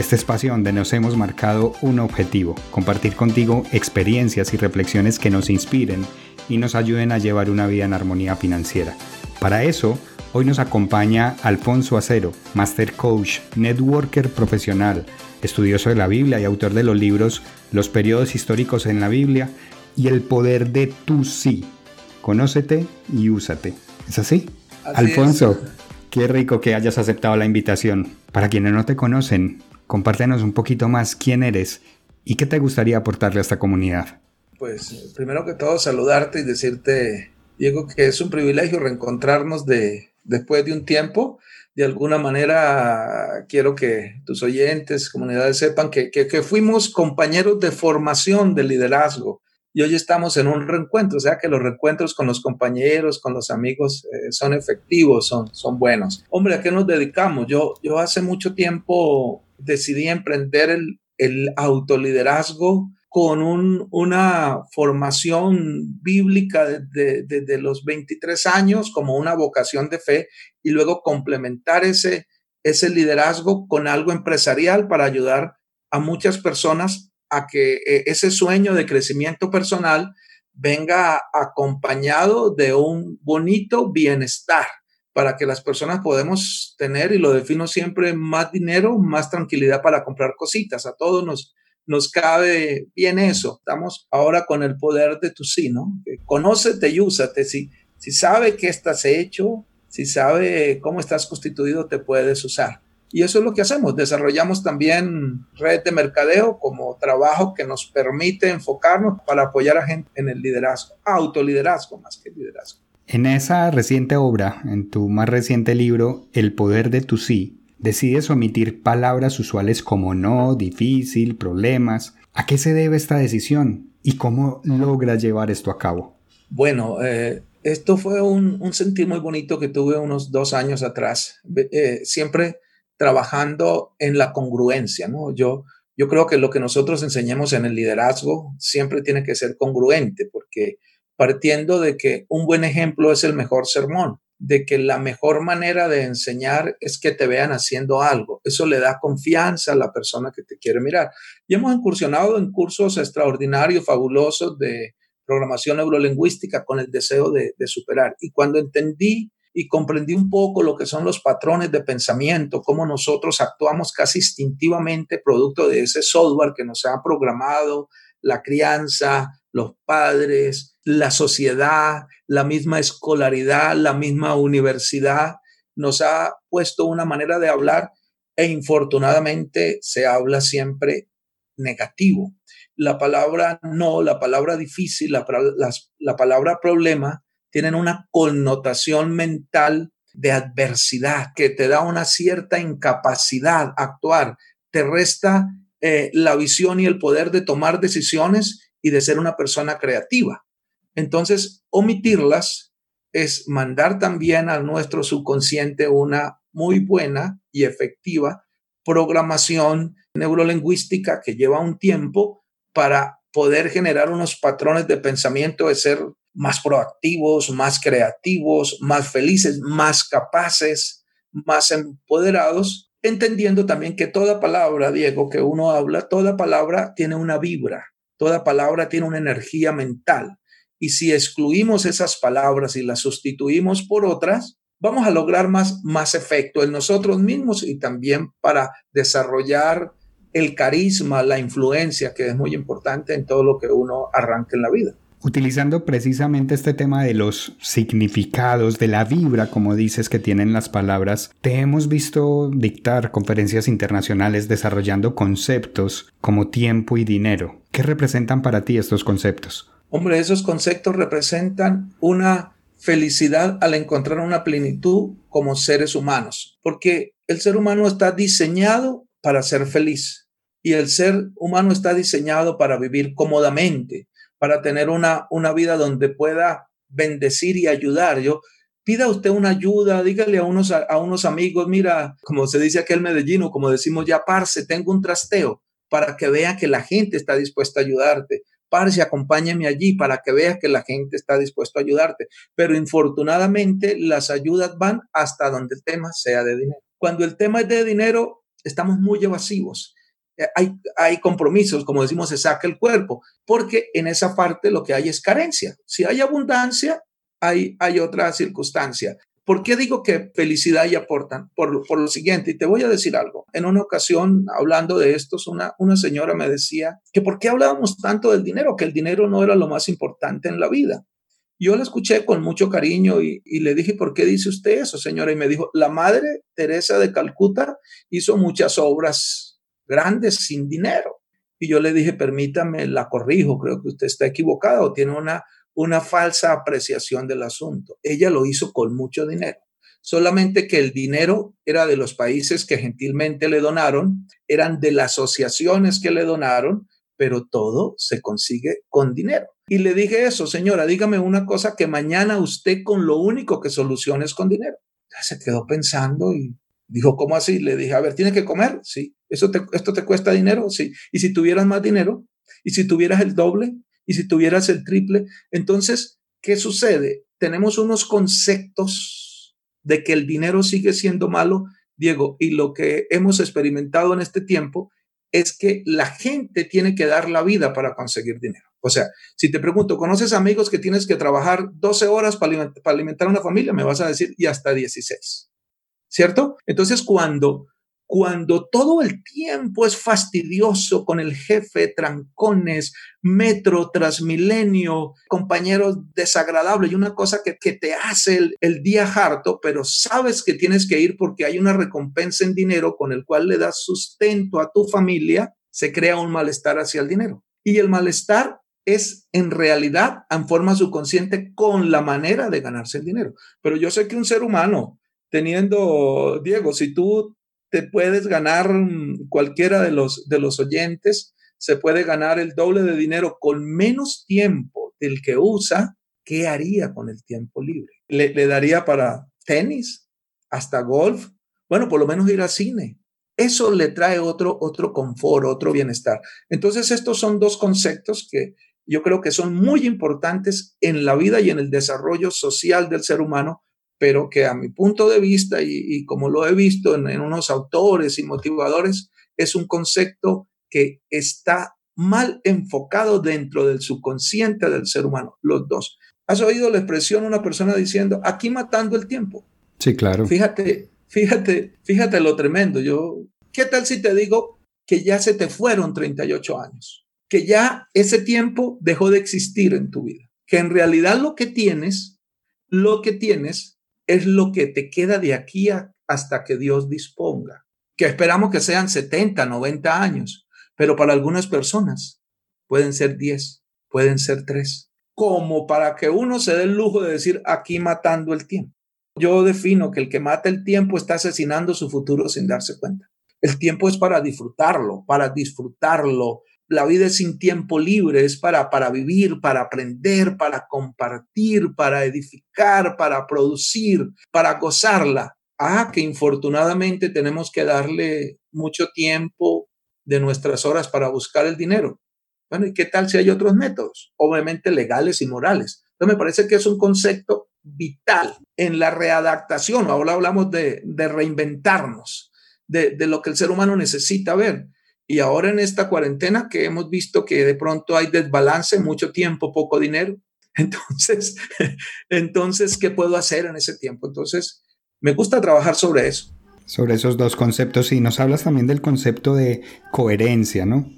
este espacio donde nos hemos marcado un objetivo, compartir contigo experiencias y reflexiones que nos inspiren y nos ayuden a llevar una vida en armonía financiera. Para eso, hoy nos acompaña Alfonso Acero, Master Coach, Networker profesional, estudioso de la Biblia y autor de los libros Los periodos históricos en la Biblia y El poder de tu sí. Conócete y úsate. ¿Es así? Alfonso, qué rico que hayas aceptado la invitación. Para quienes no te conocen, Compártenos un poquito más quién eres y qué te gustaría aportarle a esta comunidad. Pues primero que todo saludarte y decirte, Diego, que es un privilegio reencontrarnos de, después de un tiempo. De alguna manera quiero que tus oyentes, comunidades sepan que, que, fuimos compañeros de formación de liderazgo y hoy estamos en un reencuentro, o sea que los reencuentros con los compañeros, con los amigos eh, son efectivos, son, son buenos. Hombre, ¿a qué nos dedicamos? Yo, yo hace mucho tiempo decidí emprender el, el autoliderazgo con una formación bíblica desde de, los 23 años como una vocación de fe y luego complementar ese, ese liderazgo con algo empresarial para ayudar a muchas personas a que eh, ese sueño de crecimiento personal venga acompañado de un bonito bienestar para que las personas podemos tener, y lo defino siempre, más dinero, más tranquilidad para comprar cositas. A todos nos, nos cabe bien eso. Estamos ahora con el poder de tu sí, ¿no? Conócete y úsate. Si, si sabe qué estás hecho, si sabe cómo estás constituido, te puedes usar. Y eso es lo que hacemos. Desarrollamos también red de mercadeo como trabajo que nos permite enfocarnos para apoyar a gente en el liderazgo, autoliderazgo más que liderazgo. En esa reciente obra, en tu más reciente libro, El poder de tu sí, decides omitir palabras usuales como no, difícil, problemas. ¿A qué se debe esta decisión y cómo logras llevar esto a cabo? Bueno, eh, esto fue un, un, sentir muy bonito que tuve unos dos años atrás, eh, siempre trabajando en la congruencia, ¿no? Yo, yo creo que lo que nosotros enseñemos en el liderazgo siempre tiene que ser congruente, porque partiendo de que un buen ejemplo es el mejor sermón, de que la mejor manera de enseñar es que te vean haciendo algo. Eso le da confianza a la persona que te quiere mirar. Y hemos incursionado en cursos extraordinarios, fabulosos de programación neurolingüística con el deseo de, superar. Y cuando entendí y comprendí un poco lo que son los patrones de pensamiento, cómo nosotros actuamos casi instintivamente producto de ese software que nos ha programado la crianza, los padres, la sociedad, la misma escolaridad, la misma universidad, nos ha puesto una manera de hablar e infortunadamente se habla siempre negativo. La palabra no, la palabra difícil, la, la palabra problema tienen una connotación mental de adversidad que te da una cierta incapacidad a actuar, te resta eh, la visión y el poder de tomar decisiones y de ser una persona creativa. Entonces, omitirlas es mandar también a nuestro subconsciente una muy buena y efectiva programación neurolingüística que lleva un tiempo para poder generar unos patrones de pensamiento de ser más proactivos, más creativos, más felices, más capaces, más empoderados entendiendo también que toda palabra, Diego, que uno habla, toda palabra tiene una vibra, toda palabra tiene una energía mental. Y si excluimos esas palabras y las sustituimos por otras, vamos a lograr más, más efecto en nosotros mismos y también para desarrollar el carisma, la influencia, que es muy importante en todo lo que uno arranca en la vida. Utilizando precisamente este tema de los significados, de la vibra, como dices, que tienen las palabras, te hemos visto dictar conferencias internacionales desarrollando conceptos como tiempo y dinero. ¿Qué representan para ti estos conceptos? Hombre, esos conceptos representan una felicidad al encontrar una plenitud como seres humanos, porque el ser humano está diseñado para ser feliz y el ser humano está diseñado para vivir cómodamente, para tener una, una vida donde pueda bendecir y ayudar. Yo, pida usted una ayuda, dígale a unos, a, unos amigos, mira, como se dice aquel medellino, como decimos ya, parce, tengo un trasteo para que vea que la gente está dispuesta a ayudarte. Parce, acompáñame allí para que vea que la gente está dispuesta a ayudarte. Pero infortunadamente las ayudas van hasta donde el tema sea de dinero. Cuando el tema es de dinero, estamos muy evasivos. Eh, hay, hay compromisos, como decimos, se saca el cuerpo, porque en esa parte lo que hay es carencia. Si hay abundancia, hay, hay otra circunstancia. ¿Por qué digo que felicidad y aportan? Por, por, lo siguiente, y te voy a decir algo. En una ocasión, hablando de estos, una, una señora me decía que por qué hablábamos tanto del dinero, que el dinero no era lo más importante en la vida. Yo la escuché con mucho cariño y, y, le dije, ¿por qué dice usted eso, señora? Y me dijo, la Madre Teresa de Calcuta hizo muchas obras grandes sin dinero. Y yo le dije, permítame, la corrijo, creo que usted está equivocado, tiene una una falsa apreciación del asunto. Ella lo hizo con mucho dinero. Solamente que el dinero era de los países que gentilmente le donaron, eran de las asociaciones que le donaron, pero todo se consigue con dinero. Y le dije eso, señora, dígame una cosa que mañana usted con lo único que solucione es con dinero. Se quedó pensando y dijo, ¿cómo así? Le dije, a ver, ¿tiene que comer? Sí. ¿Eso ¿Esto te cuesta dinero? Sí. ¿Y si tuvieras más dinero? ¿Y si tuvieras el doble? Y si tuvieras el triple. Entonces, ¿qué sucede? Tenemos unos conceptos de que el dinero sigue siendo malo, Diego, y lo que hemos experimentado en este tiempo es que la gente tiene que dar la vida para conseguir dinero. O sea, si te pregunto, ¿conoces amigos que tienes que trabajar 12 horas para alimentar, una familia? Me vas a decir, y hasta 16. ¿Cierto? Entonces, cuando cuando todo el tiempo es fastidioso con el jefe, trancones, metro, transmilenio, compañeros desagradables y una cosa que, te hace el, el, día harto, pero sabes que tienes que ir porque hay una recompensa en dinero con el cual le das sustento a tu familia, se crea un malestar hacia el dinero. Y el malestar es en realidad en forma subconsciente con la manera de ganarse el dinero. Pero yo sé que un ser humano, teniendo, Diego, si tú te puedes ganar mm, cualquiera de los, de los oyentes, se puede ganar el doble de dinero con menos tiempo del que usa, ¿qué haría con el tiempo libre? ¿Le, le daría para tenis, hasta golf? Bueno, por lo menos ir al cine. Eso le trae otro, otro confort, otro bienestar. Entonces, estos son dos conceptos que yo creo que son muy importantes en la vida y en el desarrollo social del ser humano pero que a mi punto de vista y, como lo he visto en, unos autores y motivadores, es un concepto que está mal enfocado dentro del subconsciente del ser humano, los dos. ¿Has oído la expresión una persona diciendo, aquí matando el tiempo? Sí, claro. Fíjate, fíjate, fíjate lo tremendo. Yo, ¿qué tal si te digo que ya se te fueron 38 años? Que ya ese tiempo dejó de existir en tu vida. Que en realidad lo que tienes, lo que tienes es lo que te queda de aquí hasta que Dios disponga. Que esperamos que sean 70, 90 años, pero para algunas personas pueden ser 10, pueden ser 3, como para que uno se dé el lujo de decir aquí matando el tiempo. Yo defino que el que mata el tiempo está asesinando su futuro sin darse cuenta. El tiempo es para disfrutarlo, para disfrutarlo, la vida es sin tiempo libre, es para, para vivir, para aprender, para compartir, para edificar, para producir, para gozarla. Ah, que infortunadamente tenemos que darle mucho tiempo de nuestras horas para buscar el dinero. Bueno, ¿y qué tal si hay otros métodos? Obviamente legales y morales. Entonces me parece que es un concepto vital en la readaptación. Ahora hablamos de, reinventarnos, de lo que el ser humano necesita ver. Y ahora en esta cuarentena que hemos visto que de pronto hay desbalance, mucho tiempo, poco dinero. Entonces, entonces, ¿qué puedo hacer en ese tiempo? Entonces, me gusta trabajar sobre eso. sobre esos dos conceptos y nos hablas también del concepto de coherencia, ¿no?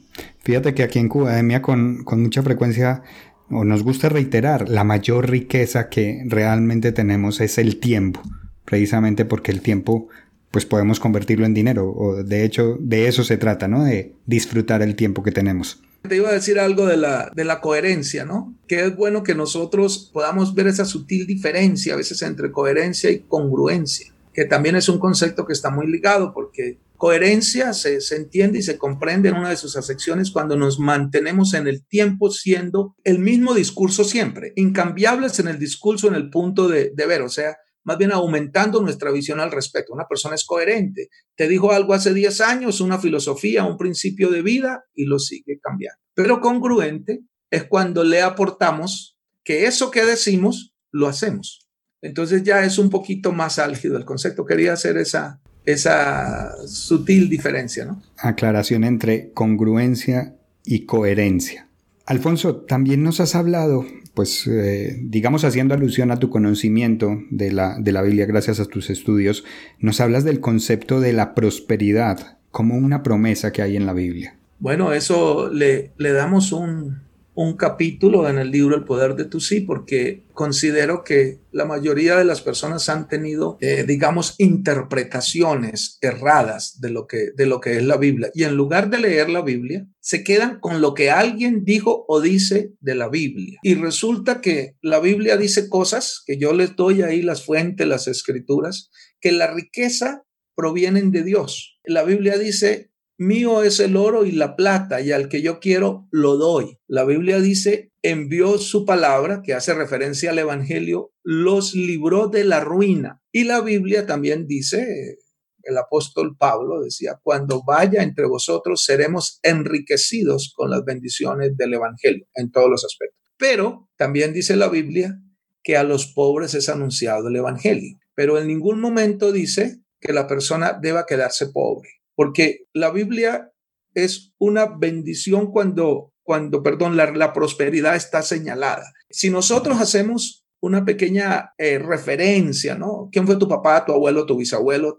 Fíjate que aquí en Cubademia con, con mucha frecuencia o nos gusta reiterar, la mayor riqueza que realmente tenemos es el tiempo, precisamente porque el tiempo pues podemos convertirlo en dinero, o de hecho de eso se trata, ¿no? De disfrutar el tiempo que tenemos. Te iba a decir algo de la, de la coherencia, ¿no? Que es bueno que nosotros podamos ver esa sutil diferencia a veces entre coherencia y congruencia que también es un concepto que está muy ligado porque coherencia se, se, entiende y se comprende en una de sus acepciones cuando nos mantenemos en el tiempo siendo el mismo discurso siempre, incambiables en el discurso, en el punto de, de ver, o sea, más bien aumentando nuestra visión al respecto. Una persona es coherente. Te dijo algo hace 10 años, una filosofía, un principio de vida y lo sigue cambiando. Pero congruente es cuando le aportamos que eso que decimos lo hacemos. Entonces ya es un poquito más álgido el concepto. Quería hacer esa, esa sutil diferencia, ¿no? Aclaración entre congruencia y coherencia. Alfonso, también nos has hablado, pues eh, digamos haciendo alusión a tu conocimiento de la, de la Biblia gracias a tus estudios, nos hablas del concepto de la prosperidad como una promesa que hay en la Biblia. Bueno, eso le, le damos un, un capítulo en el libro El poder de tu sí, porque considero que la mayoría de las personas han tenido, eh, digamos, interpretaciones erradas de lo, que, de lo que es la Biblia. Y en lugar de leer la Biblia, se quedan con lo que alguien dijo o dice de la Biblia. Y resulta que la Biblia dice cosas, que yo les doy ahí las fuentes, las escrituras, que la riqueza provienen de Dios. La Biblia dice mío es el oro y la plata, y al que yo quiero lo doy. La Biblia dice, envió su palabra, que hace referencia al Evangelio, los libró de la ruina. Y la Biblia también dice, el apóstol Pablo decía, cuando vaya entre vosotros seremos enriquecidos con las bendiciones del Evangelio en todos los aspectos. Pero también dice la Biblia que a los pobres es anunciado el Evangelio, pero en ningún momento dice que la persona deba quedarse pobre porque la Biblia es una bendición cuando, cuando perdón, la, prosperidad está señalada. Si nosotros hacemos una pequeña eh, referencia, ¿no? ¿Quién fue tu papá, tu abuelo, tu bisabuelo?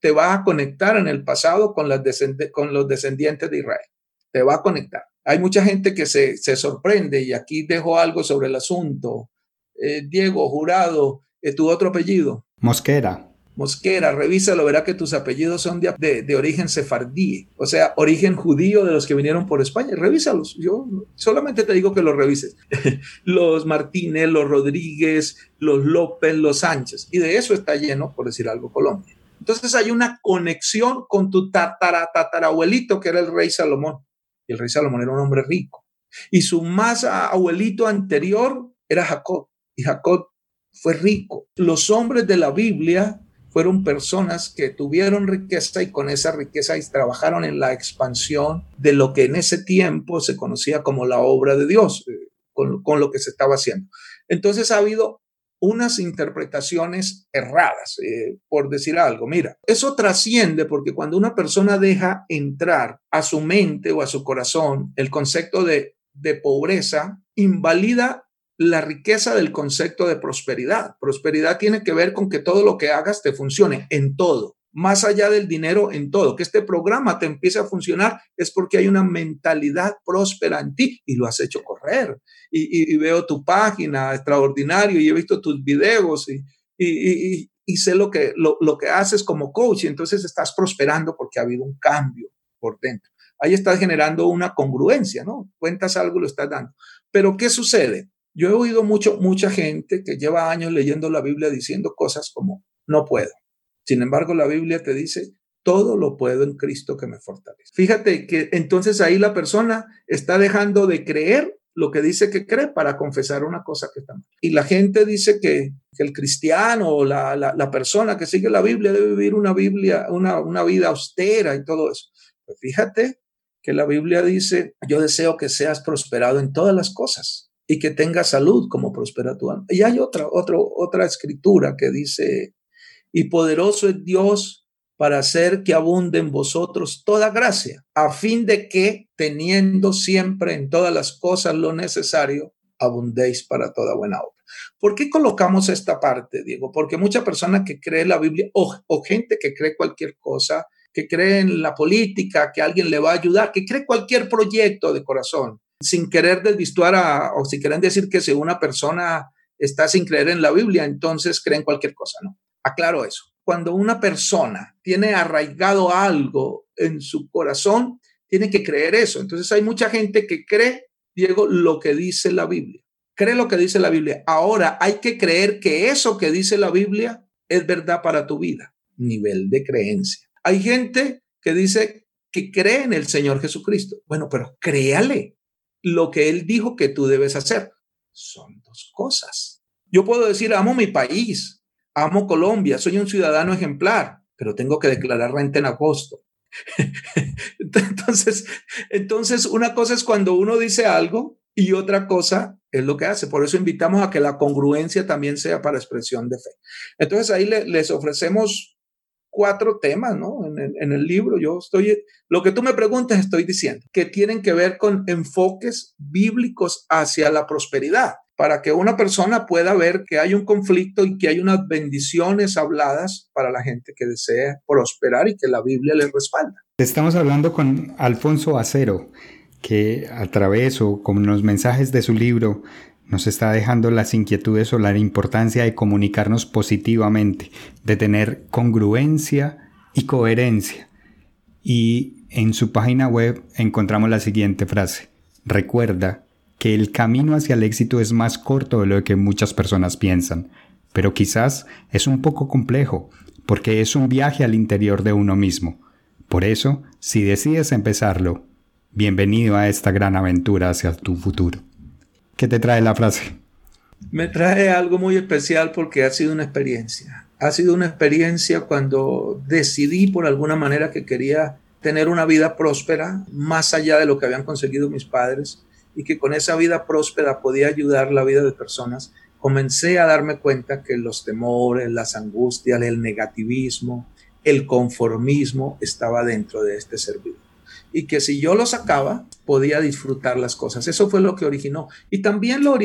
Te va a conectar en el pasado con, los descendientes de Israel. Te va a conectar. Hay mucha gente que se, se sorprende y aquí dejo algo sobre el asunto. Eh, Diego, jurado, eh, tu otro apellido. Mosquera. Mosquera, revísalo, verá que tus apellidos son de, origen sefardí, o sea, origen judío de los que vinieron por España. Revísalos, yo solamente te digo que los revises. los Martínez, los Rodríguez, los López, los Sánchez, y de eso está lleno, por decir algo, Colombia. Entonces hay una conexión con tu tatara, tatarabuelito, que era el rey Salomón. Y el rey Salomón era un hombre rico. Y su más abuelito anterior era Jacob. Y Jacob fue rico. Los hombres de la Biblia fueron personas que tuvieron riqueza y con esa riqueza trabajaron en la expansión de lo que en ese tiempo se conocía como la obra de Dios, eh, con, lo que se estaba haciendo. Entonces ha habido unas interpretaciones erradas, eh, por decir algo. Mira, eso trasciende porque cuando una persona deja entrar a su mente o a su corazón el concepto de, de pobreza, invalida la riqueza del concepto de prosperidad. Prosperidad tiene que ver con que todo lo que hagas te funcione en todo, más allá del dinero en todo. Que este programa te empiece a funcionar es porque hay una mentalidad próspera en ti y lo has hecho correr. Y, veo tu página extraordinario y he visto tus videos y, y sé lo que, lo, lo que haces como coach y entonces estás prosperando porque ha habido un cambio por dentro. Ahí estás generando una congruencia, ¿no? Cuentas algo, lo estás dando. Pero ¿qué sucede? Yo he oído mucho, mucha gente que lleva años leyendo la Biblia diciendo cosas como, no puedo. Sin embargo, la Biblia te dice, todo lo puedo en Cristo que me fortalece. Fíjate que entonces ahí la persona está dejando de creer lo que dice que cree para confesar una cosa que está mal. Y la gente dice que, el cristiano o la, la, persona que sigue la Biblia debe vivir una, Biblia, una, una vida austera y todo eso. Pues fíjate que la Biblia dice, yo deseo que seas prosperado en todas las cosas y que tenga salud como prospera tu alma. Y hay otra, otra, otra escritura que dice, y poderoso es Dios para hacer que abunde en vosotros toda gracia, a fin de que, teniendo siempre en todas las cosas lo necesario, abundéis para toda buena obra. ¿Por qué colocamos esta parte, Diego? Porque mucha persona que cree la Biblia o, gente que cree cualquier cosa, que cree en la política, que alguien le va a ayudar, que cree cualquier proyecto de corazón, sin querer desvistuar a, o sin querer decir que si una persona está sin creer en la Biblia, entonces cree en cualquier cosa, ¿no? Aclaro eso. Cuando una persona tiene arraigado algo en su corazón, tiene que creer eso. Entonces hay mucha gente que cree, Diego, lo que dice la Biblia. Cree lo que dice la Biblia. Ahora hay que creer que eso que dice la Biblia es verdad para tu vida. Nivel de creencia. Hay gente que dice que cree en el Señor Jesucristo. Bueno, pero créale lo que Él dijo que tú debes hacer. Son dos cosas. Yo puedo decir, amo mi país, amo Colombia, soy un ciudadano ejemplar, pero tengo que declarar renta en agosto. entonces, entonces, una cosa es cuando uno dice algo y otra cosa es lo que hace. Por eso invitamos a que la congruencia también sea para expresión de fe. Entonces ahí les ofrecemos cuatro temas, ¿no? En, el libro yo estoy, lo que tú me preguntas estoy diciendo, que tienen que ver con enfoques bíblicos hacia la prosperidad para que una persona pueda ver que hay un conflicto y que hay unas bendiciones habladas para la gente que desea prosperar y que la Biblia le respalda. Estamos hablando con Alfonso Acero, que a través o con los mensajes de su libro nos está dejando las inquietudes o la importancia de comunicarnos positivamente, de tener congruencia y coherencia. Y en su página web encontramos la siguiente frase. Recuerda que el camino hacia el éxito es más corto de lo que muchas personas piensan, pero quizás es un poco complejo, porque es un viaje al interior de uno mismo. Por eso, si decides empezarlo, bienvenido a esta gran aventura hacia tu futuro. ¿Qué te trae la frase? Me trae algo muy especial porque ha sido una experiencia. Ha sido una experiencia cuando decidí por alguna manera que quería tener una vida próspera, más allá de lo que habían conseguido mis padres y que con esa vida próspera podía ayudar la vida de personas, comencé a darme cuenta que los temores, las angustias, el negativismo, el conformismo estaba dentro de este servidor. Y que si yo lo sacaba, podía disfrutar las cosas. Eso fue lo que originó. Y también lo,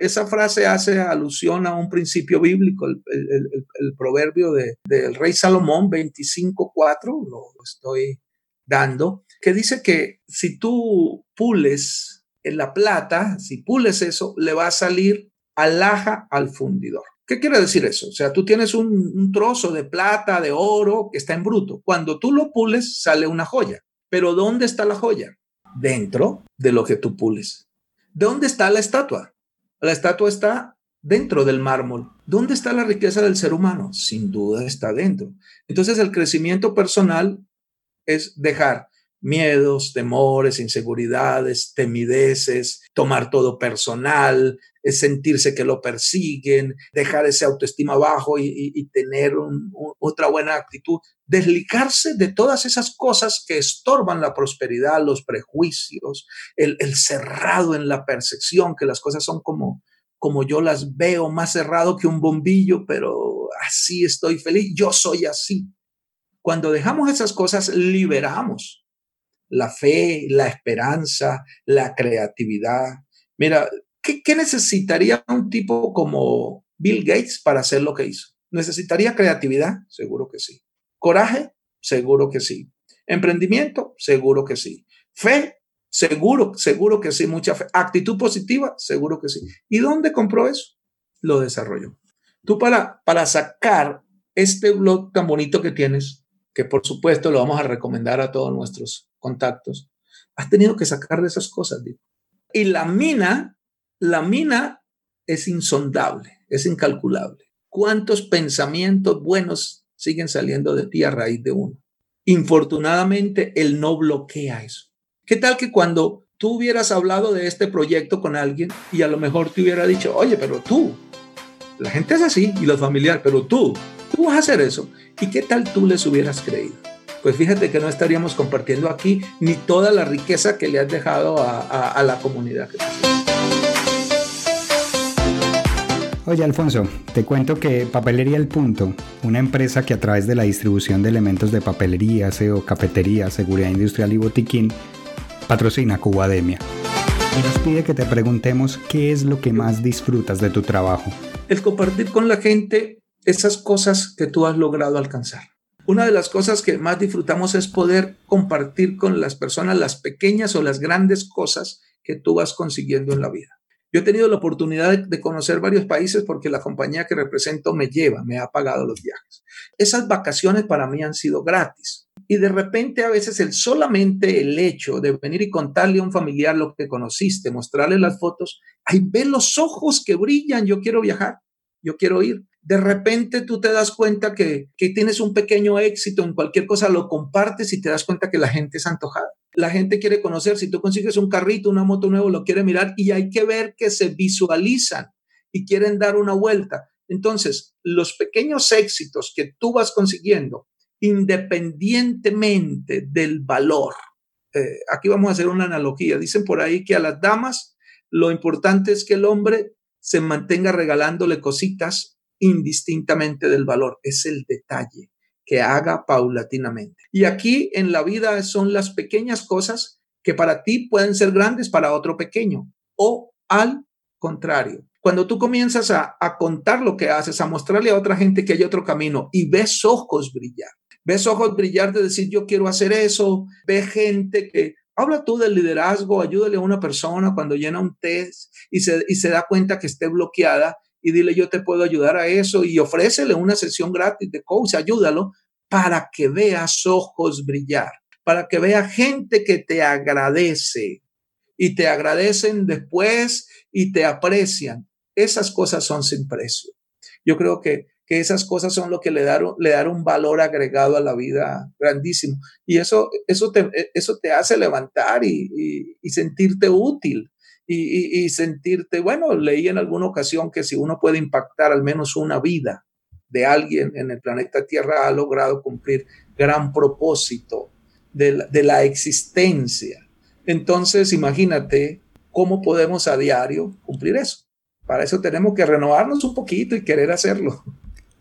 esa frase hace alusión a un principio bíblico, el, proverbio del rey Salomón 25.4, lo estoy dando, que dice que si tú pules en la plata, si pules eso, le va a salir alhaja al fundidor. ¿Qué quiere decir eso? O sea, tú tienes un, trozo de plata, de oro que está en bruto. Cuando tú lo pules, sale una joya. Pero ¿dónde está la joya? Dentro de lo que tú pules. ¿Dónde está la estatua? La estatua está dentro del mármol. ¿Dónde está la riqueza del ser humano? Sin duda está dentro. Entonces el crecimiento personal es dejar miedos, temores, inseguridades, temideces, tomar todo personal, sentirse que lo persiguen, dejar ese autoestima bajo y, tener otra buena actitud, desligarse de todas esas cosas que estorban la prosperidad, los prejuicios, el, cerrado en la percepción, que las cosas son como, como yo las veo, más cerrado que un bombillo, pero así estoy feliz, yo soy así. Cuando dejamos esas cosas, liberamos la fe, la esperanza, la creatividad. Mira, ¿qué, necesitaría un tipo como Bill Gates para hacer lo que hizo? ¿Necesitaría creatividad? Seguro que sí. ¿Coraje? Seguro que sí. ¿Emprendimiento? Seguro que sí. ¿Fe? Seguro, seguro que sí, mucha fe. ¿Actitud positiva? Seguro que sí. ¿Y dónde compró eso? Lo desarrolló. Tú para, para sacar este blog tan bonito que tienes, que por supuesto lo vamos a recomendar a todos nuestros contactos, has tenido que sacar de esas cosas. Y la mina, la mina es insondable, es incalculable. ¿Cuántos pensamientos buenos siguen saliendo de ti a raíz de uno? Infortunadamente, él no bloquea eso. ¿Qué tal que cuando tú hubieras hablado de este proyecto con alguien y a lo mejor te hubiera dicho, oye, pero tú, la gente es así y los familiares, pero tú, tú vas a hacer eso. ¿Y qué tal tú les hubieras creído? pues fíjate que no estaríamos compartiendo aquí ni toda la riqueza que le has dejado a, la comunidad. Oye Alfonso, te cuento que Papelería El Punto, una empresa que a través de la distribución de elementos de papelería, SEO, cafetería, seguridad industrial y botiquín, patrocina Cubademia. y nos pide que te preguntemos qué es lo que más disfrutas de tu trabajo. El compartir con la gente esas cosas que tú has logrado alcanzar. Una de las cosas que más disfrutamos es poder compartir con las personas las pequeñas o las grandes cosas que tú vas consiguiendo en la vida. Yo he tenido la oportunidad de conocer varios países porque la compañía que represento me lleva, me ha pagado los viajes. Esas vacaciones para mí han sido gratis. Y de repente a veces el solamente el hecho de venir y contarle a un familiar lo que conociste, mostrarle las fotos, ahí ve los ojos que brillan, yo quiero viajar, yo quiero ir. De repente tú te das cuenta que, que tienes un pequeño éxito en cualquier cosa, lo compartes y te das cuenta que la gente es antojada. La gente quiere conocer, si tú consigues un carrito, una moto nueva, lo quiere mirar y hay que ver que se visualizan y quieren dar una vuelta. Entonces, los pequeños éxitos que tú vas consiguiendo independientemente del valor. Eh, aquí vamos a hacer una analogía. Dicen por ahí que a las damas lo importante es que el hombre se mantenga regalándole cositas indistintamente del valor. Es el detalle que haga paulatinamente. Y aquí en la vida son las pequeñas cosas que para ti pueden ser grandes, para otro pequeño. O al contrario, cuando tú comienzas a, a contar lo que haces, a mostrarle a otra gente que hay otro camino y ves ojos brillar, ves ojos brillar de decir yo quiero hacer eso, ve gente que habla tú del liderazgo, ayúdale a una persona cuando llena un test y se, y se da cuenta que esté bloqueada y dile yo te puedo ayudar a eso y ofrécele una sesión gratis de coach, ayúdalo para que veas ojos brillar, para que vea gente que te agradece y te agradecen después y te aprecian. Esas cosas son sin precio. Yo creo que que esas cosas son lo que le dan, le dan un valor agregado a la vida grandísimo. Y eso, eso, te, eso te hace levantar y, sentirte útil. Y, sentirte, bueno, leí en alguna ocasión que si uno puede impactar al menos una vida de alguien en el planeta Tierra, ha logrado cumplir gran propósito de la existencia. Entonces, imagínate cómo podemos a diario cumplir eso. Para eso tenemos que renovarnos un poquito y querer hacerlo.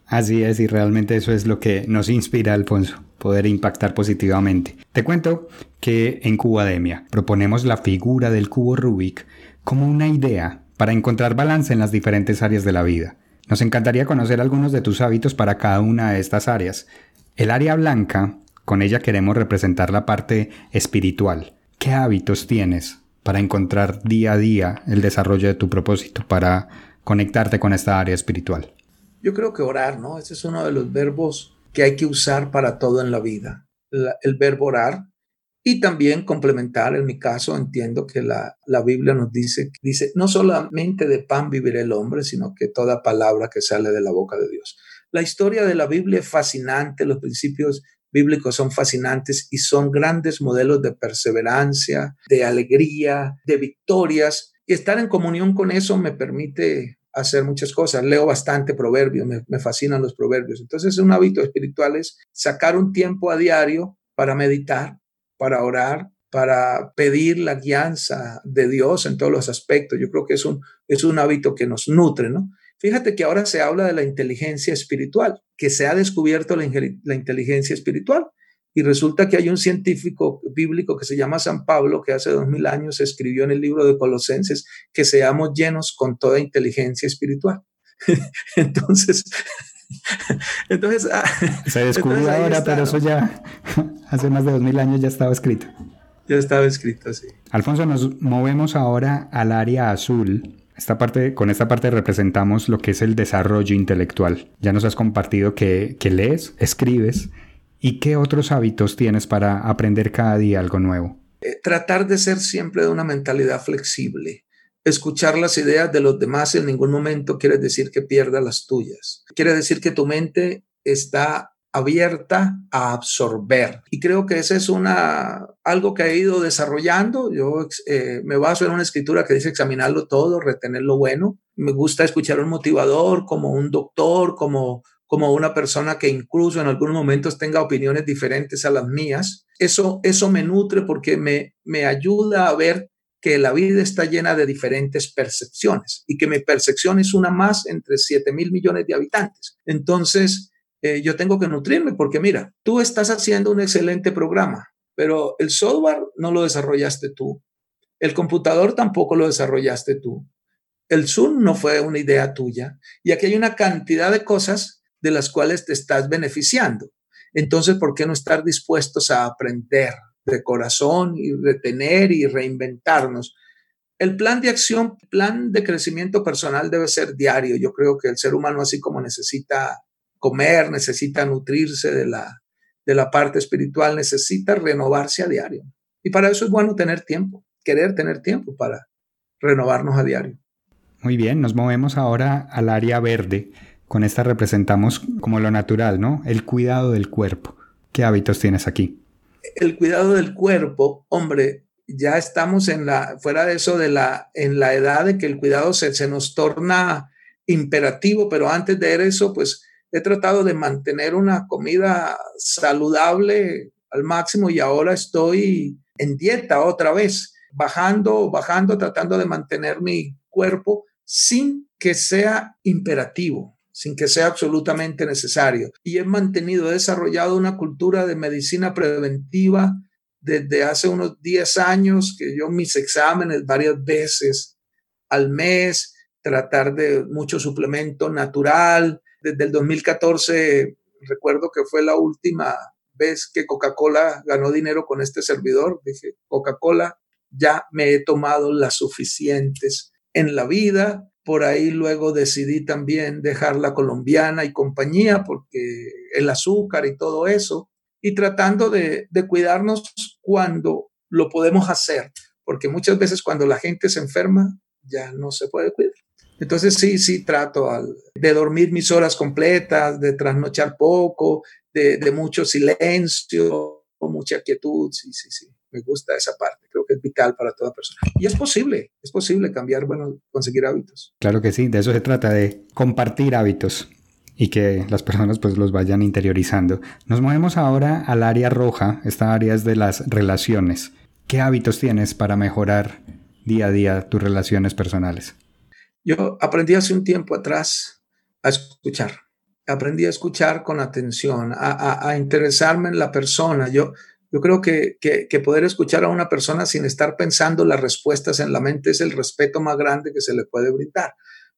Así es, y realmente eso es lo que nos inspira, Alfonso, poder impactar positivamente. Te cuento que en Cubademia proponemos la figura del cubo Rubik como una idea para encontrar balance en las diferentes áreas de la vida. Nos encantaría conocer algunos de tus hábitos para cada una de estas áreas. El área blanca, con ella queremos representar la parte espiritual. ¿Qué hábitos tienes para encontrar día a día el desarrollo de tu propósito, para conectarte con esta área espiritual? Yo creo que orar, ¿no? Ese es uno de los verbos que hay que usar para todo en la vida, el verbo orar. Y también complementar, en mi caso, entiendo que la, la Biblia nos dice, dice, no solamente de pan vivirá el hombre, sino que toda palabra que sale de la boca de Dios. La historia de la Biblia es fascinante, los principios bíblicos son fascinantes y son grandes modelos de perseverancia, de alegría, de victorias. Y estar en comunión con eso me permite hacer muchas cosas. Leo bastante proverbios, me, fascinan los proverbios. Entonces, un hábito espiritual es sacar un tiempo a diario para meditar, para orar, para pedir la guianza de Dios en todos los aspectos. Yo creo que es un, es un hábito que nos nutre, ¿no? Fíjate que ahora se habla de la inteligencia espiritual, que se ha descubierto la, la inteligencia espiritual. Y resulta que hay un científico bíblico que se llama San Pablo, que hace dos mil años escribió en el libro de Colosenses que seamos llenos con toda inteligencia espiritual. entonces, entonces... Ah, se descubrió ahora, pero eso ya hace más de dos mil años ya estaba escrito. Ya estaba escrito, sí. Alfonso, nos movemos ahora al área azul. Esta parte, con esta parte representamos lo que es el desarrollo intelectual. Ya nos has compartido que, que lees, escribes ¿Y qué otros hábitos tienes para aprender cada día algo nuevo? Eh, tratar de ser siempre de una mentalidad flexible. Escuchar las ideas de los demás en ningún momento quiere decir que pierda las tuyas. Quiere decir que tu mente está abierta a absorber. Y creo que ese es una, algo que he ido desarrollando. Yo eh, me baso en una escritura que dice examinarlo todo, retener lo bueno. Me gusta escuchar un motivador como un doctor, como como una persona que incluso en algunos momentos tenga opiniones diferentes a las mías. Eso, eso me nutre porque me, me ayuda a ver que la vida está llena de diferentes percepciones y que mi percepción es una más entre 7 mil millones de habitantes. Entonces, eh, yo tengo que nutrirme porque mira, tú estás haciendo un excelente programa, pero el software no lo desarrollaste tú. El computador tampoco lo desarrollaste tú. El Zoom no fue una idea tuya. Y aquí hay una cantidad de cosas de las cuales te estás beneficiando. Entonces, ¿por qué no estar dispuestos a aprender de corazón y retener y reinventarnos? El plan de acción, plan de crecimiento personal debe ser diario. Yo creo que el ser humano, así como necesita comer, necesita nutrirse de la, de la parte espiritual, necesita renovarse a diario. Y para eso es bueno tener tiempo, querer tener tiempo para renovarnos a diario. Muy bien, nos movemos ahora al área verde. Con esta representamos como lo natural, ¿no? El cuidado del cuerpo. ¿Qué hábitos tienes aquí? El cuidado del cuerpo, hombre, ya estamos en la, fuera de eso, de la, en la edad de que el cuidado se, se nos torna imperativo, pero antes de eso, pues he tratado de mantener una comida saludable al máximo y ahora estoy en dieta otra vez, bajando, bajando, tratando de mantener mi cuerpo sin que sea imperativo, sin que sea absolutamente necesario. Y he mantenido, he desarrollado una cultura de medicina preventiva desde hace unos 10 años, que yo mis exámenes varias veces al mes, tratar de mucho suplemento natural. Desde el 2014, recuerdo que fue la última vez que Coca-Cola ganó dinero con este servidor. Dije, Coca-Cola, ya me he tomado las suficientes en la vida. Por ahí luego decidí también dejar la colombiana y compañía porque el azúcar y todo eso. Y tratando de, de cuidarnos cuando lo podemos hacer. Porque muchas veces cuando la gente se enferma, ya no se puede cuidar. Entonces sí, sí trato de dormir mis horas completas, de trasnochar poco, de, de mucho silencio, mucha quietud, sí, sí, sí me gusta esa parte, creo que es vital para toda persona. Y es posible, es posible cambiar, bueno, conseguir hábitos. Claro que sí, de eso se trata, de compartir hábitos y que las personas pues los vayan interiorizando. Nos movemos ahora al área roja, esta área es de las relaciones. ¿Qué hábitos tienes para mejorar día a día tus relaciones personales? Yo aprendí hace un tiempo atrás a escuchar. Aprendí a escuchar con atención, a, a, a interesarme en la persona. Yo, yo creo que, que, poder escuchar a una persona sin estar pensando las respuestas en la mente es el respeto más grande que se le puede brindar.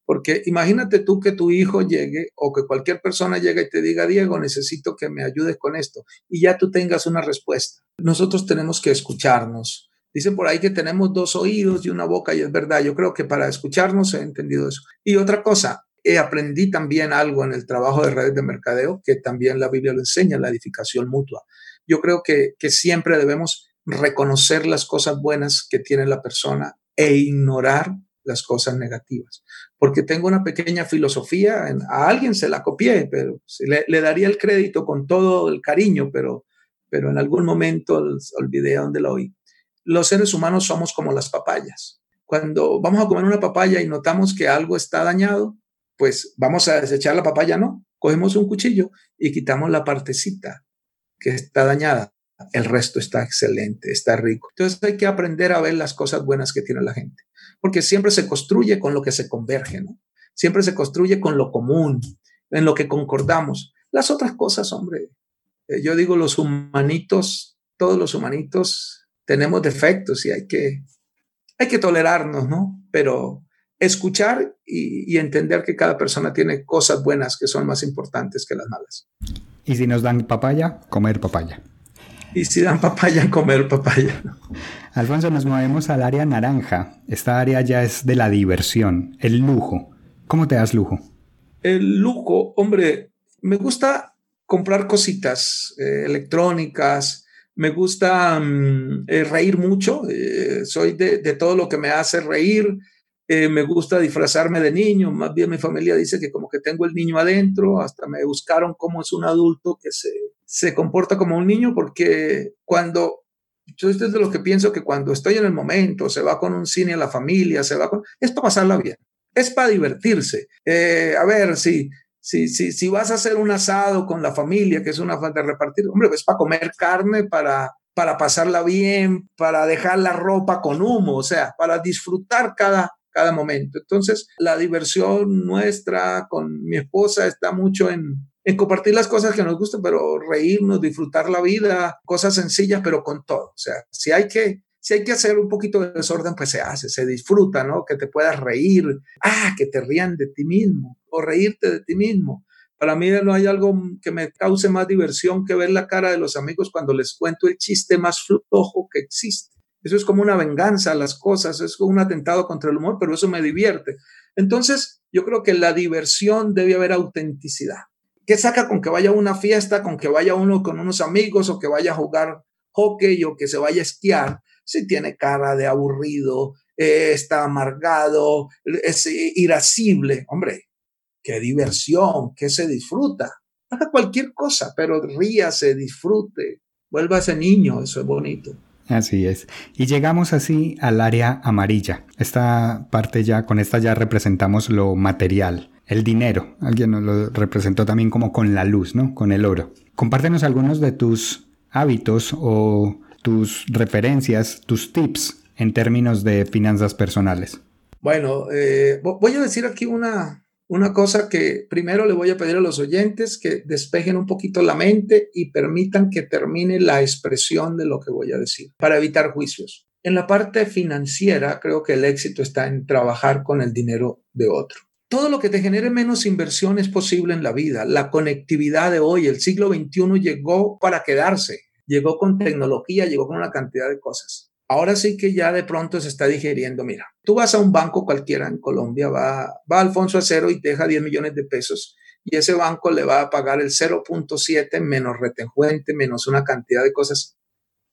Porque imagínate tú que tu hijo llegue o que cualquier persona llegue y te diga, Diego, necesito que me ayudes con esto, y ya tú tengas una respuesta. Nosotros tenemos que escucharnos. Dicen por ahí que tenemos dos oídos y una boca, y es verdad, yo creo que para escucharnos he entendido eso. Y otra cosa, he aprendí también algo en el trabajo de redes de mercadeo, que también la Biblia lo enseña, la edificación mutua yo creo que, siempre debemos reconocer las cosas buenas que tiene la persona e ignorar las cosas negativas. Porque tengo una pequeña filosofía, a alguien se la copié, pero le, le, daría el crédito con todo el cariño, pero, pero en algún momento olvidé dónde la oí. Los seres humanos somos como las papayas. Cuando vamos a comer una papaya y notamos que algo está dañado, pues vamos a desechar la papaya, ¿no? Cogemos un cuchillo y quitamos la partecita que está dañada, el resto está excelente, está rico. Entonces hay que aprender a ver las cosas buenas que tiene la gente, porque siempre se construye con lo que se converge, ¿no? Siempre se construye con lo común, en lo que concordamos. Las otras cosas, hombre, eh, yo digo los humanitos, todos los humanitos tenemos defectos y hay que, hay que tolerarnos, ¿no? Pero escuchar y, y entender que cada persona tiene cosas buenas que son más importantes que las malas. Y si nos dan papaya, comer papaya. Y si dan papaya, comer papaya. Alfonso, nos movemos al área naranja. Esta área ya es de la diversión, el lujo. ¿Cómo te das lujo? El lujo, hombre, me gusta comprar cositas eh, electrónicas, me gusta mm, eh, reír mucho, eh, soy de, de, todo lo que me hace reír, eh, me gusta disfrazarme de niño, más bien mi familia dice que como que tengo el niño adentro, hasta me buscaron cómo es un adulto que se, se comporta como un niño, porque cuando, yo es de lo que pienso que cuando estoy en el momento, se va con un cine a la familia, se va con, es para pasarla bien, es para divertirse. Eh, a ver, si, si, si, si vas a hacer un asado con la familia, que es una falta de repartir, hombre, es para comer carne, para para pasarla bien, para dejar la ropa con humo, o sea, para disfrutar cada, cada momento. Entonces, la diversión nuestra con mi esposa está mucho en, compartir las cosas que nos gustan, pero reírnos, disfrutar la vida, cosas sencillas, pero con todo. O sea, si hay que, si hay que hacer un poquito de desorden, pues se hace, se disfruta, ¿no? Que te puedas reír, ah, que te rían de ti mismo o reírte de ti mismo. Para mí no hay algo que me cause más diversión que ver la cara de los amigos cuando les cuento el chiste más flojo que existe. Eso es como una venganza a las cosas, es como un atentado contra el humor, pero eso me divierte. Entonces, yo creo que la diversión debe haber autenticidad. ¿Qué saca con que vaya a una fiesta, con que vaya uno con unos amigos o que vaya a jugar hockey o que se vaya a esquiar? Si tiene cara de aburrido, eh, está amargado, es irascible. Hombre, qué diversión, qué se disfruta. Haga cualquier cosa, pero ríase, disfrute, vuelva a niño, eso es bonito. Así es. Y llegamos así al área amarilla. Esta parte ya, con esta ya representamos lo material, el dinero. Alguien nos lo representó también como con la luz, ¿no? Con el oro. Compártenos algunos de tus hábitos o tus referencias, tus tips en términos de finanzas personales. Bueno, eh, voy a decir aquí una, una cosa que primero le voy a pedir a los oyentes que despejen un poquito la mente y permitan que termine la expresión de lo que voy a decir para evitar juicios. En la parte financiera, creo que el éxito está en trabajar con el dinero de otro. Todo lo que te genere menos inversión es posible en la vida. La conectividad de hoy, el siglo XXI llegó para quedarse. Llegó con tecnología, llegó con una cantidad de cosas ahora sí que ya de pronto se está digeriendo. Mira, tú vas a un banco cualquiera en Colombia, va, va Alfonso Acero y te deja 10 millones de pesos y ese banco le va a pagar el 0.7 menos retenjuente, menos una cantidad de cosas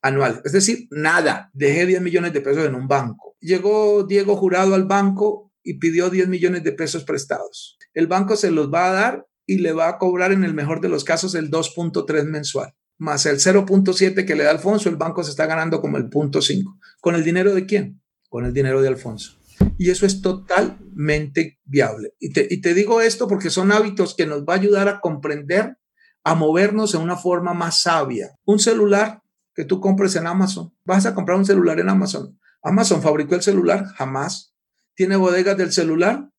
anuales. Es decir, nada, dejé 10 millones de pesos en un banco. Llegó Diego Jurado al banco y pidió 10 millones de pesos prestados. El banco se los va a dar y le va a cobrar en el mejor de los casos el 2.3 mensual más el 0.7 que le da Alfonso, el banco se está ganando como el 0.5. ¿Con el dinero de quién? Con el dinero de Alfonso. Y eso es totalmente viable. Y te, y te digo esto porque son hábitos que nos va a ayudar a comprender, a movernos en una forma más sabia. Un celular que tú compres en Amazon, vas a comprar un celular en Amazon. Amazon fabricó el celular, jamás. ¿Tiene bodegas del celular?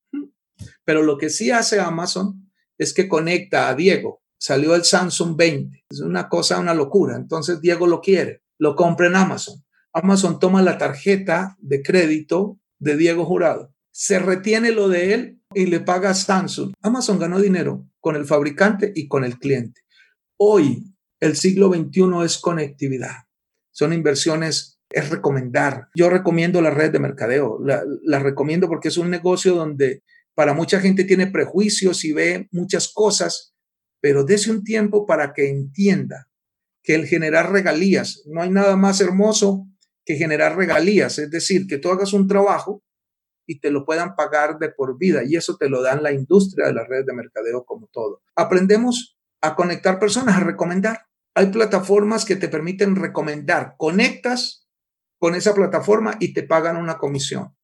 Pero lo que sí hace Amazon es que conecta a Diego salió el Samsung 20. Es una cosa, una locura. Entonces Diego lo quiere, lo compra en Amazon. Amazon toma la tarjeta de crédito de Diego Jurado, se retiene lo de él y le paga a Samsung. Amazon ganó dinero con el fabricante y con el cliente. Hoy, el siglo XXI es conectividad. Son inversiones, es recomendar. Yo recomiendo la red de mercadeo. La, recomiendo porque es un negocio donde para mucha gente tiene prejuicios y ve muchas cosas pero dése un tiempo para que entienda que el generar regalías, no hay nada más hermoso que generar regalías, es decir, que tú hagas un trabajo y te lo puedan pagar de por vida y eso te lo dan la industria de la red de mercadeo como todo. Aprendemos a conectar personas, a recomendar. Hay plataformas que te permiten recomendar. Conectas con esa plataforma y te pagan una comisión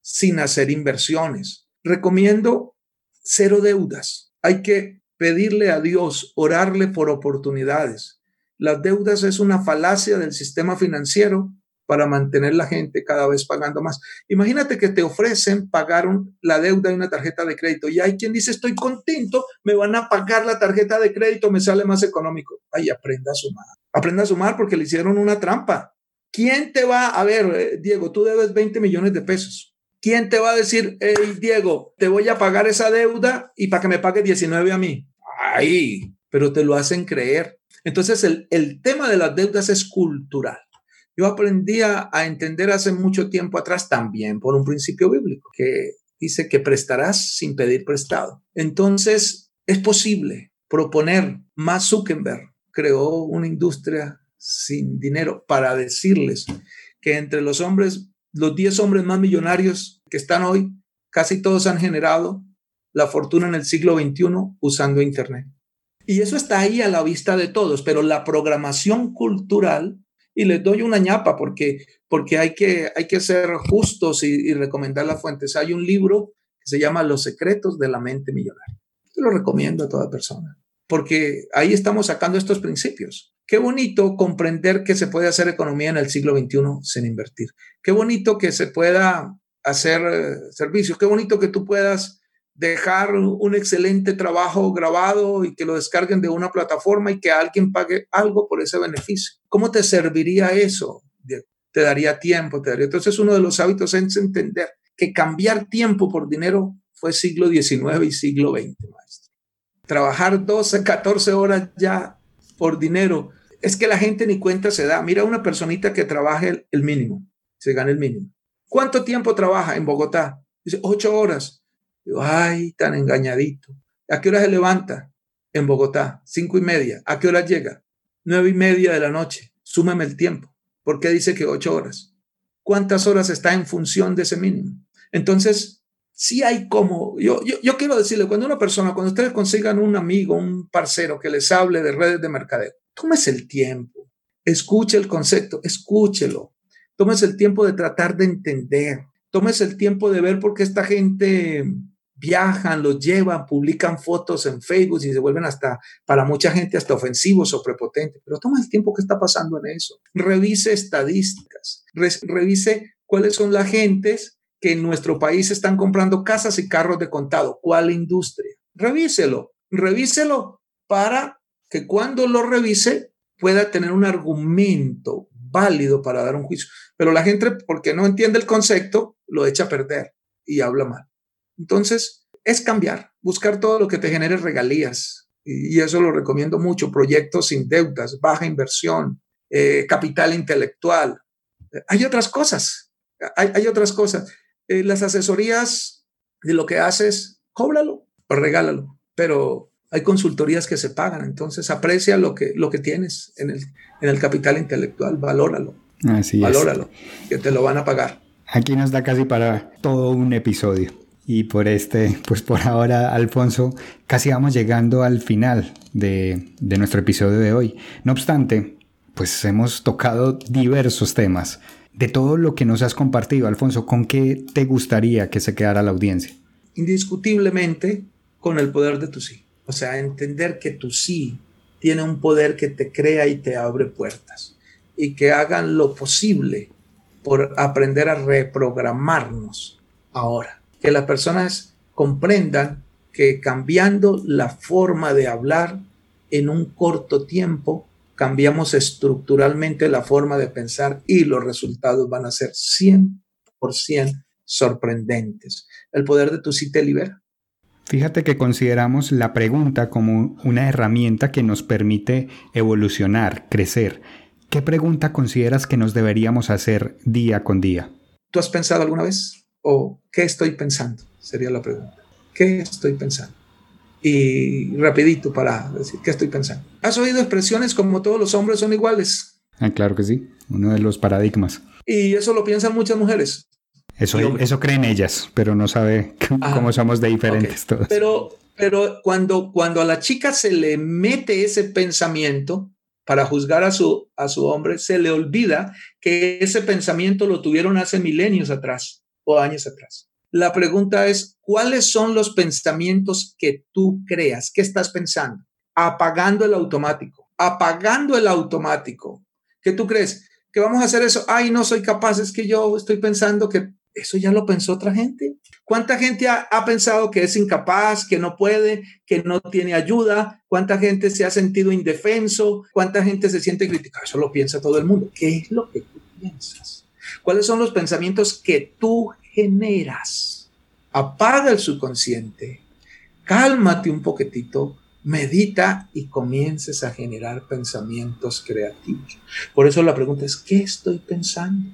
sin hacer inversiones. Recomiendo cero deudas. Hay que pedirle a Dios, orarle por oportunidades. Las deudas es una falacia del sistema financiero para mantener la gente cada vez pagando más. Imagínate que te ofrecen pagar la deuda de una tarjeta de crédito y hay quien dice, estoy contento, me van a pagar la tarjeta de crédito, me sale más económico. Ay, aprenda a sumar. Aprenda a sumar porque le hicieron una trampa. ¿Quién te va a ver, eh, Diego, tú debes 20 millones de pesos? ¿Quién te va a decir, hey, Diego, te voy a pagar esa deuda y para que me pague 19 a mí? Ay, pero te lo hacen creer. Entonces, el, el tema de las deudas es cultural. Yo aprendí a, a entender hace mucho tiempo atrás también por un principio bíblico que dice que prestarás sin pedir prestado. Entonces, es posible proponer, más Zuckerberg creó una industria sin dinero para decirles que entre los hombres, los 10 hombres más millonarios que están hoy, casi todos han generado la fortuna en el siglo XXI usando Internet. Y eso está ahí a la vista de todos, pero la programación cultural, y les doy una ñapa porque, porque hay, que, hay que ser justos y, recomendar las fuentes. Hay un libro que se llama Los secretos de la mente millonaria. Yo lo recomiendo a toda persona, porque ahí estamos sacando estos principios. Qué bonito comprender que se puede hacer economía en el siglo XXI sin invertir. Qué bonito que se pueda hacer eh, servicios. Qué bonito que tú puedas dejar un excelente trabajo grabado y que lo descarguen de una plataforma y que alguien pague algo por ese beneficio. ¿Cómo te serviría eso? te daría tiempo, te daría. Entonces, uno de los hábitos es entender que cambiar tiempo por dinero fue siglo XIX y siglo XX, maestro. Trabajar 12, 14 horas ya por dinero. Es que la gente ni cuenta se da. Mira una personita que trabaje el, mínimo, se gana el mínimo. ¿Cuánto tiempo trabaja en Bogotá? Dice, ocho horas. Ay, tan engañadito. ¿A qué hora se levanta? En Bogotá, cinco y media. ¿A qué hora llega? Nueve y media de la noche. Súmeme el tiempo. ¿Por qué dice que ocho horas? ¿Cuántas horas está en función de ese mínimo? Entonces, sí hay como, yo, yo, yo quiero decirle, cuando una persona, cuando ustedes consigan un amigo, un parcero que les hable de redes de mercadeo, tómese el tiempo, escuche el concepto, escúchelo, tómese el tiempo de tratar de entender, tómese el tiempo de ver por qué esta gente viajan, los llevan, publican fotos en Facebook y se vuelven hasta, para mucha gente, hasta ofensivos o prepotentes. Pero toma el tiempo que está pasando en eso. Revise estadísticas, revise cuáles son las gentes que en nuestro país están comprando casas y carros de contado. ¿Cuál industria? Revíselo, revíselo para que cuando lo revise pueda tener un argumento válido para dar un juicio. Pero la gente, porque no entiende el concepto, lo echa a perder y habla mal. Entonces, es cambiar, buscar todo lo que te genere regalías. Y, eso lo recomiendo mucho, proyectos sin deudas, baja inversión, eh, capital intelectual. Hay otras cosas, hay, otras cosas. Eh, las asesorías de lo que haces, cóbralo o regálalo, pero hay consultorías que se pagan, entonces aprecia lo que, lo que tienes en el, en el capital intelectual, valóralo. Así valóralo, que te lo van a pagar. Aquí nos da casi para todo un episodio. Y por este, pues por ahora, Alfonso, casi vamos llegando al final de, de nuestro episodio de hoy. No obstante, pues hemos tocado diversos temas. De todo lo que nos has compartido, Alfonso, ¿con qué te gustaría que se quedara la audiencia? Indiscutiblemente con el poder de tu sí. O sea, entender que tu sí tiene un poder que te crea y te abre puertas. Y que hagan lo posible por aprender a reprogramarnos ahora que las personas comprendan que cambiando la forma de hablar en un corto tiempo, cambiamos estructuralmente la forma de pensar y los resultados van a ser 100% sorprendentes. El poder de tu sí te libera. Fíjate que consideramos la pregunta como una herramienta que nos permite evolucionar, crecer. ¿Qué pregunta consideras que nos deberíamos hacer día con día? ¿Tú has pensado alguna vez? o qué estoy pensando, sería la pregunta. ¿Qué estoy pensando? Y rapidito para decir, ¿qué estoy pensando? ¿Has oído expresiones como todos los hombres son iguales? Ah, claro que sí, uno de los paradigmas. Y eso lo piensan muchas mujeres. Eso, eso creen ellas, pero no sabe ah, cómo somos de diferentes todos. Pero, pero cuando, cuando a la chica se le mete ese pensamiento para juzgar a su, a su hombre, se le olvida que ese pensamiento lo tuvieron hace milenios atrás o años atrás. La pregunta es, ¿cuáles son los pensamientos que tú creas? ¿Qué estás pensando? Apagando el automático, apagando el automático. ¿Qué tú crees? ¿Que vamos a hacer eso? Ay, no soy capaz, es que yo estoy pensando que eso ya lo pensó otra gente. ¿Cuánta gente ha, pensado que es incapaz, que no puede, que no tiene ayuda? ¿Cuánta gente se ha sentido indefenso? ¿Cuánta gente se siente criticada? Eso lo piensa todo el mundo. ¿Qué es lo que tú piensas? ¿Cuáles son los pensamientos que tú generas? Apaga el subconsciente, cálmate un poquitito, medita y comiences a generar pensamientos creativos. Por eso la pregunta es, ¿qué estoy pensando?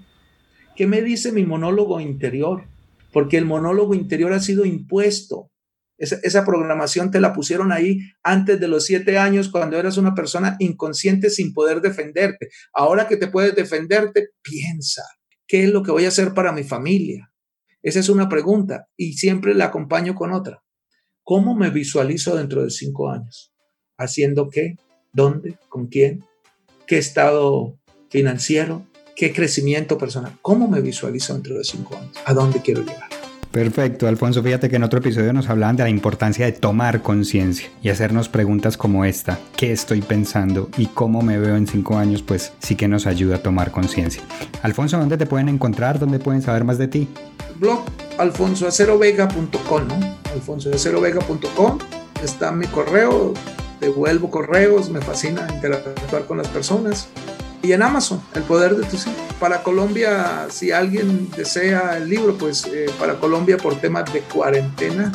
¿Qué me dice mi monólogo interior? Porque el monólogo interior ha sido impuesto. Esa, programación te la pusieron ahí antes de los siete años cuando eras una persona inconsciente sin poder defenderte. Ahora que te puedes defenderte, piensa, ¿Qué es lo que voy a hacer para mi familia? Esa es una pregunta y siempre la acompaño con otra. ¿Cómo me visualizo dentro de cinco años? ¿Haciendo qué? ¿Dónde? ¿Con quién? ¿Qué estado financiero? ¿Qué crecimiento personal? ¿Cómo me visualizo dentro de cinco años? ¿A dónde quiero llegar? Perfecto, Alfonso. Fíjate que en otro episodio nos hablaban de la importancia de tomar conciencia y hacernos preguntas como esta. ¿Qué estoy pensando y cómo me veo en cinco años? Pues sí que nos ayuda a tomar conciencia. Alfonso, ¿dónde te pueden encontrar? ¿Dónde pueden saber más de ti? Blog alfonsoacerovega.com, ¿no? alfonsoacerovega.com. Está mi correo, devuelvo correos, me fascina interactuar con las personas. Y en Amazon, El Poder de tu Sí. para Colombia, si alguien desea el libro, pues eh, para Colombia por temas de cuarentena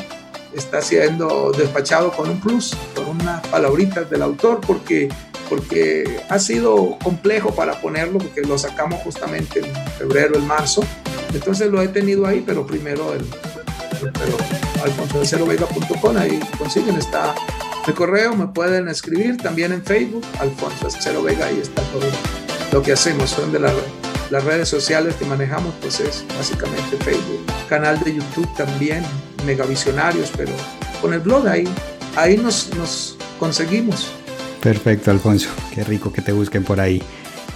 está siendo despachado con un plus, con unas palabritas del autor, porque, porque ha sido complejo para ponerlo, porque lo sacamos justamente en febrero, en marzo. Entonces lo he tenido ahí, pero primero el, pero alfonsoacerovega.com, ahí consiguen, está el correo, me pueden escribir también en Facebook, Alfonso Acero Vega, ahí está todo lo que hacemos, son de las redes sociales que manejamos, pues es básicamente Facebook, canal de YouTube también, Megavisionarios, pero con el blog ahí, ahí nos, nos conseguimos. Perfecto, Alfonso, qué rico que te busquen por ahí.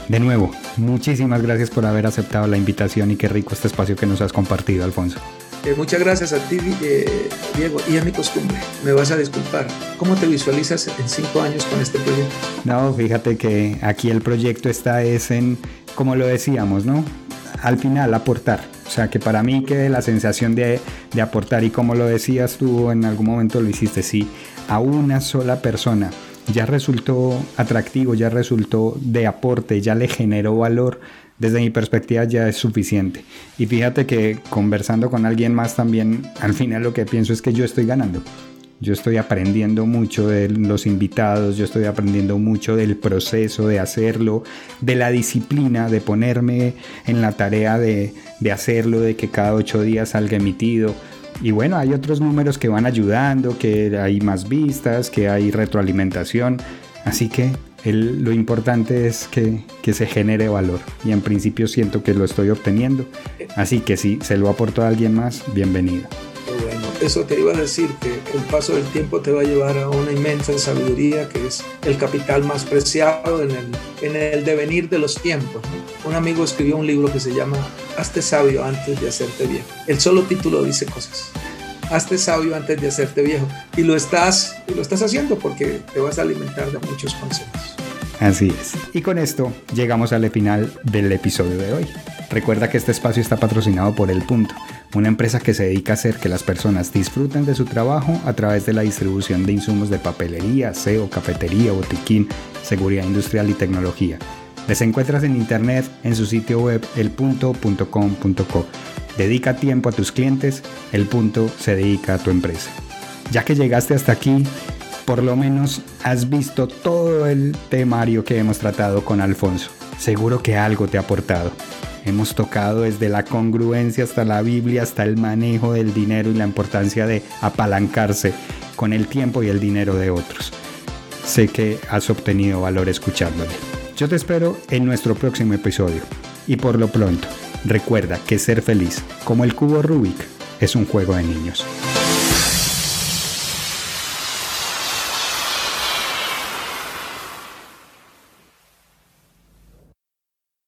De nuevo, muchísimas gracias por haber aceptado la invitación y qué rico este espacio que nos has compartido, Alfonso. Eh, muchas gracias a ti, eh, Diego. Y a mi costumbre, me vas a disculpar. ¿Cómo te visualizas en cinco años con este proyecto? No, fíjate que aquí el proyecto está es en, como lo decíamos, ¿no? Al final, aportar. O sea, que para mí quede la sensación de, de aportar y como lo decías tú en algún momento lo hiciste, sí, a una sola persona ya resultó atractivo, ya resultó de aporte, ya le generó valor desde mi perspectiva ya es suficiente. Y fíjate que conversando con alguien más también, al final lo que pienso es que yo estoy ganando. Yo estoy aprendiendo mucho de los invitados, yo estoy aprendiendo mucho del proceso de hacerlo, de la disciplina, de ponerme en la tarea de, de hacerlo, de que cada ocho días salga emitido. Y bueno, hay otros números que van ayudando, que hay más vistas, que hay retroalimentación. Así que lo importante es que, se genere valor y en principio siento que lo estoy obteniendo. Así que si se lo aporto a alguien más, bienvenido. Bueno, eso te iba a decir que el paso del tiempo te va a llevar a una inmensa sabiduría que es el capital más preciado en el, en el devenir de los tiempos. Un amigo escribió un libro que se llama Hazte sabio antes de hacerte bien. El solo título dice cosas hazte sabio antes de hacerte viejo. Y lo estás, y lo estás haciendo porque te vas a alimentar de muchos consejos. Así es. Y con esto llegamos al final del episodio de hoy. Recuerda que este espacio está patrocinado por El Punto, una empresa que se dedica a hacer que las personas disfruten de su trabajo a través de la distribución de insumos de papelería, SEO, cafetería, botiquín, seguridad industrial y tecnología. Les encuentras en internet en su sitio web elpunto.com.co Dedica tiempo a tus clientes, el punto se dedica a tu empresa. Ya que llegaste hasta aquí, por lo menos has visto todo el temario que hemos tratado con Alfonso. Seguro que algo te ha aportado. Hemos tocado desde la congruencia hasta la Biblia, hasta el manejo del dinero y la importancia de apalancarse con el tiempo y el dinero de otros. Sé que has obtenido valor escuchándole. Yo te espero en nuestro próximo episodio. Y por lo pronto, Recuerda que ser feliz, como el cubo Rubik, es un juego de niños.